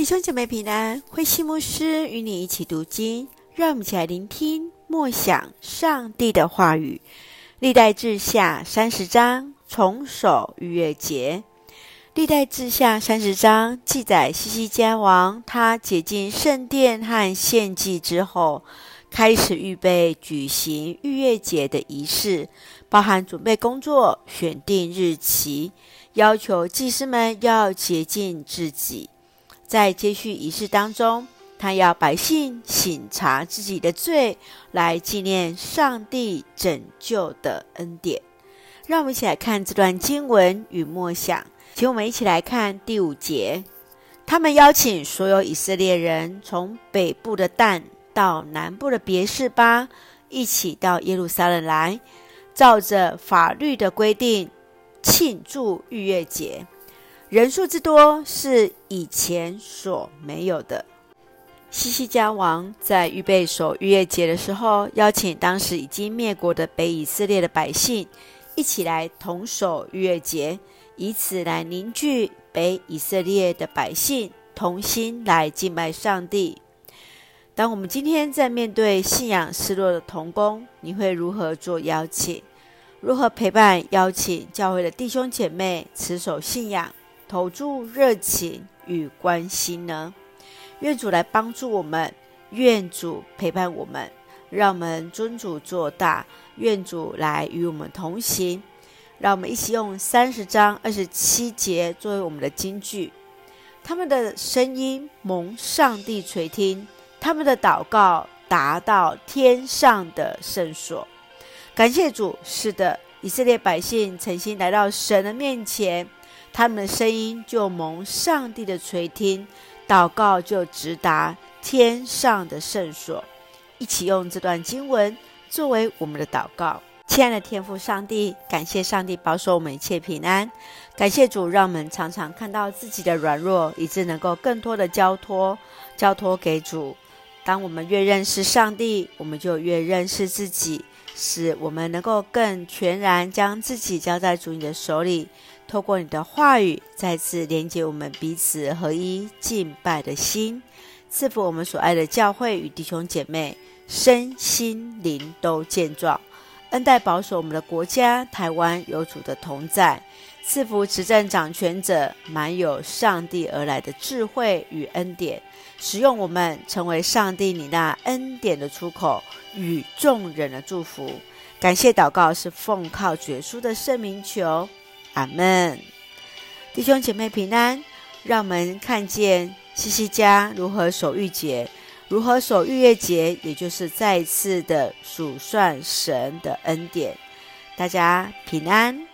弟兄姐妹平安，慧西牧师与你一起读经，让我们一起来聆听默想上帝的话语。历代志下三十章，重守逾越节。历代志下三十章记载西西家王，他洁净圣殿和献祭之后，开始预备举行逾越节的仪式，包含准备工作、选定日期，要求祭司们要洁净自己。在接续仪式当中，他要百姓省察自己的罪，来纪念上帝拯救的恩典。让我们一起来看这段经文与默想。请我们一起来看第五节。他们邀请所有以色列人，从北部的但到南部的别是巴，一起到耶路撒冷来，照着法律的规定庆祝逾越节。人数之多是以前所没有的。西西家王在预备守逾越节的时候，邀请当时已经灭国的北以色列的百姓一起来同守逾越节，以此来凝聚北以色列的百姓同心来敬拜上帝。当我们今天在面对信仰失落的同工，你会如何做邀请？如何陪伴邀请教会的弟兄姐妹持守信仰？投注热情与关心呢？愿主来帮助我们，愿主陪伴我们，让我们尊主做大。愿主来与我们同行，让我们一起用三十章二十七节作为我们的金句。他们的声音蒙上帝垂听，他们的祷告达到天上的圣所。感谢主，是的，以色列百姓诚心来到神的面前。他们的声音就蒙上帝的垂听，祷告就直达天上的圣所。一起用这段经文作为我们的祷告。亲爱的天父上帝，感谢上帝保守我们一切平安，感谢主让我们常常看到自己的软弱，以致能够更多的交托，交托给主。当我们越认识上帝，我们就越认识自己，使我们能够更全然将自己交在主你的手里。透过你的话语，再次连接我们彼此合一敬拜的心，赐福我们所爱的教会与弟兄姐妹身心灵都健壮，恩待保守我们的国家台湾有主的同在，赐福执政掌权者满有上帝而来的智慧与恩典，使用我们成为上帝你那恩典的出口与众人的祝福。感谢祷告是奉靠主耶稣的圣名求。阿门，弟兄姐妹平安。让我们看见西西家如何守逾节，如何守逾越节，也就是再次的数算神的恩典。大家平安。